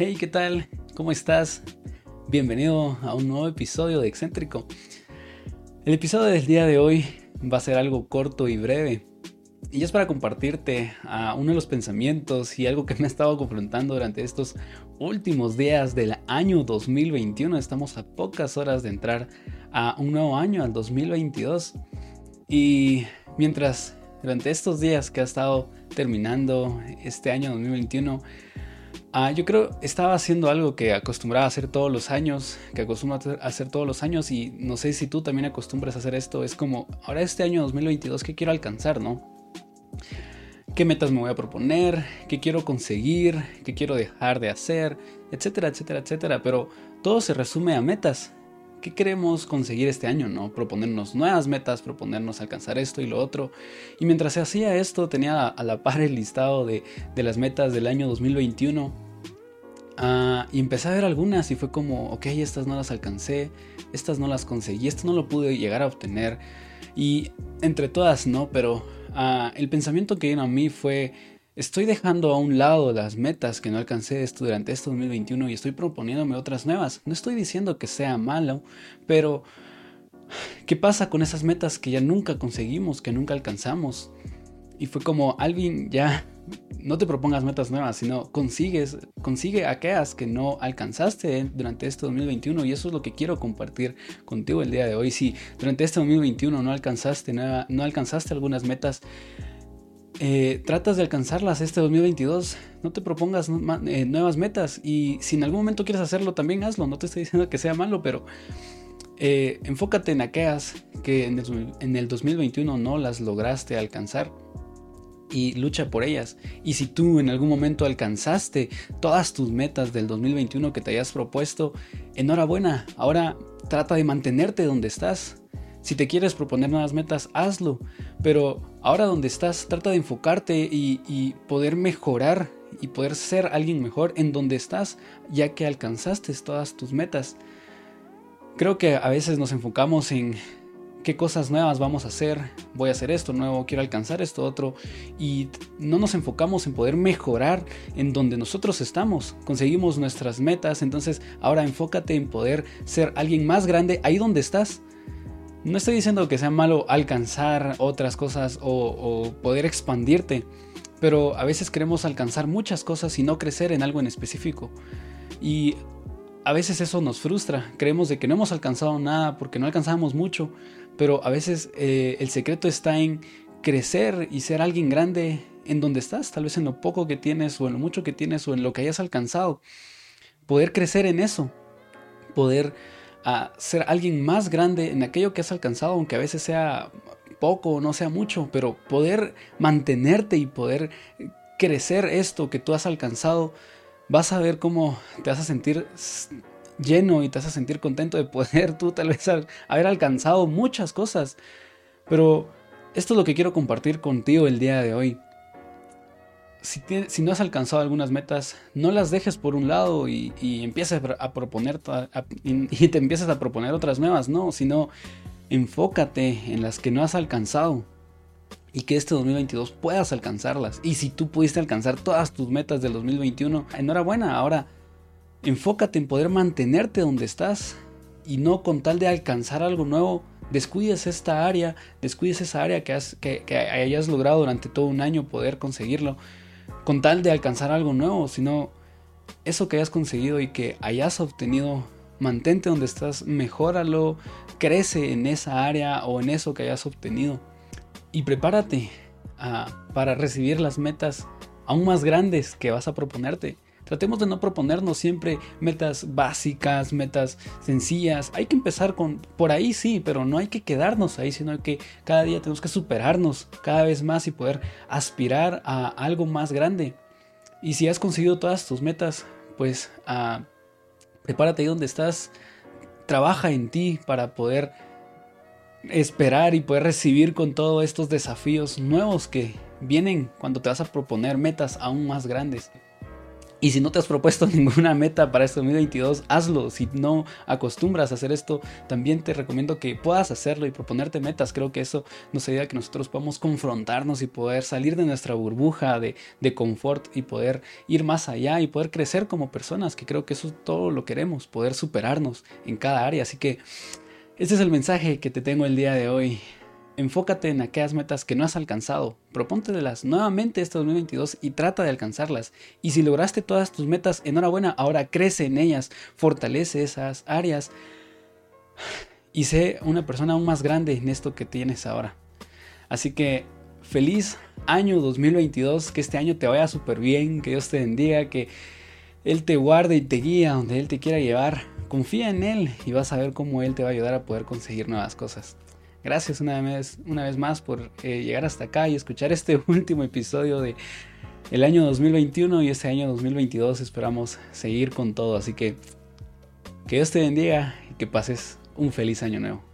Hey, ¿qué tal? ¿Cómo estás? Bienvenido a un nuevo episodio de Excéntrico. El episodio del día de hoy va a ser algo corto y breve. Y es para compartirte a uno de los pensamientos y algo que me ha estado confrontando durante estos últimos días del año 2021. Estamos a pocas horas de entrar a un nuevo año, al 2022. Y mientras durante estos días que ha estado terminando este año 2021, ah, yo creo estaba haciendo algo que acostumbraba hacer todos los años, que acostumbro hacer todos los años y no sé si tú también acostumbras a hacer esto, es como, ahora este año 2022, ¿qué quiero alcanzar, no? ¿Qué metas me voy a proponer? ¿Qué quiero conseguir? ¿Qué quiero dejar de hacer? Etcétera, etcétera, etcétera. Pero todo se resume a metas. ¿Qué queremos conseguir este año? ¿No? Proponernos nuevas metas, proponernos alcanzar esto y lo otro. Y mientras se hacía esto, tenía a la par el listado de, las metas del año 2021. Ah, y empecé a ver algunas y fue como, ok, estas no las alcancé, estas no las conseguí, esto no lo pude llegar a obtener. Y entre todas, no, pero ah, el pensamiento que vino a mí fue, Estoy dejando a un lado las metas que no alcancé durante este 2021 y estoy proponiéndome otras nuevas. No estoy diciendo que sea malo, pero ¿qué pasa con esas metas que ya nunca conseguimos, que nunca alcanzamos? Y fue como, Alvin, ya no te propongas metas nuevas, sino consigues, consigue aquellas que no alcanzaste durante este 2021 y eso es lo que quiero compartir contigo el día de hoy. Si durante este 2021 no alcanzaste, no alcanzaste algunas metas, eh, tratas de alcanzarlas este 2022. No te propongas eh, nuevas metas y si en algún momento quieres hacerlo, también hazlo. No te estoy diciendo que sea malo, pero eh, enfócate en aquellas que en el, en el 2021 no las lograste alcanzar y lucha por ellas. Y si tú en algún momento alcanzaste todas tus metas del 2021 que te hayas propuesto, enhorabuena. Ahora trata de mantenerte donde estás. Si te quieres proponer nuevas metas, hazlo. Pero ahora donde estás, trata de enfocarte y, poder mejorar y poder ser alguien mejor en donde estás, ya que alcanzaste todas tus metas. Creo que a veces nos enfocamos en qué cosas nuevas vamos a hacer, voy a hacer esto nuevo, quiero alcanzar esto otro, y no nos enfocamos en poder mejorar en donde nosotros estamos, conseguimos nuestras metas, entonces ahora enfócate en poder ser alguien más grande ahí donde estás, no estoy diciendo que sea malo alcanzar otras cosas o, poder expandirte, pero a veces queremos alcanzar muchas cosas y no crecer en algo en específico. Y a veces eso nos frustra, creemos de que no hemos alcanzado nada porque no alcanzamos mucho, pero a veces eh, el secreto está en crecer y ser alguien grande en donde estás, tal vez en lo poco que tienes o en lo mucho que tienes o en lo que hayas alcanzado. Poder crecer en eso, poder a ser alguien más grande en aquello que has alcanzado, aunque a veces sea poco o no sea mucho, pero poder mantenerte y poder crecer esto que tú has alcanzado, vas a ver cómo te vas a sentir lleno y te vas a sentir contento de poder tú tal vez haber alcanzado muchas cosas. Pero esto es lo que quiero compartir contigo el día de hoy si, no has alcanzado algunas metas, no las dejes por un lado y, empieces a proponer y, te empiezas a proponer otras nuevas, no, sino enfócate en las que no has alcanzado y que este 2022 puedas alcanzarlas. Y si tú pudiste alcanzar todas tus metas del 2021, enhorabuena, ahora enfócate en poder mantenerte donde estás y no con tal de alcanzar algo nuevo, descuides esta área, descuides esa área que, que hayas logrado durante todo un año poder conseguirlo con tal de alcanzar algo nuevo, sino eso que hayas conseguido y que hayas obtenido, mantente donde estás, mejóralo, crece en esa área o en eso que hayas obtenido y prepárate ah, para recibir las metas aún más grandes que vas a proponerte. Tratemos de no proponernos siempre metas básicas, metas sencillas. Hay que empezar con por ahí sí, pero no hay que quedarnos ahí, sino que cada día tenemos que superarnos cada vez más y poder aspirar a algo más grande. Y si has conseguido todas tus metas, pues uh, prepárate ahí donde estás, trabaja en ti para poder esperar y poder recibir con todos estos desafíos nuevos que vienen cuando te vas a proponer metas aún más grandes. Y si no te has propuesto ninguna meta para este 2022, hazlo. Si no acostumbras a hacer esto, también te recomiendo que puedas hacerlo y proponerte metas. Creo que eso nos ayuda a que nosotros podamos confrontarnos y poder salir de nuestra burbuja de, de confort y poder ir más allá y poder crecer como personas, que creo que eso todo lo queremos, poder superarnos en cada área. Así que este es el mensaje que te tengo el día de hoy. Enfócate en aquellas metas que no has alcanzado, propóntelas nuevamente este 2022 y trata de alcanzarlas. Y si lograste todas tus metas, enhorabuena, ahora crece en ellas, fortalece esas áreas y sé una persona aún más grande en esto que tienes ahora. Así que feliz año 2022, que este año te vaya súper bien, que Dios te bendiga, que Él te guarde y te guíe donde Él te quiera llevar. Confía en Él y vas a ver cómo Él te va a ayudar a poder conseguir nuevas cosas. Gracias una vez, una vez más por eh, llegar hasta acá y escuchar este último episodio de el año 2021 y este año 2022 esperamos seguir con todo. Así que que Dios te bendiga y que pases un feliz año nuevo.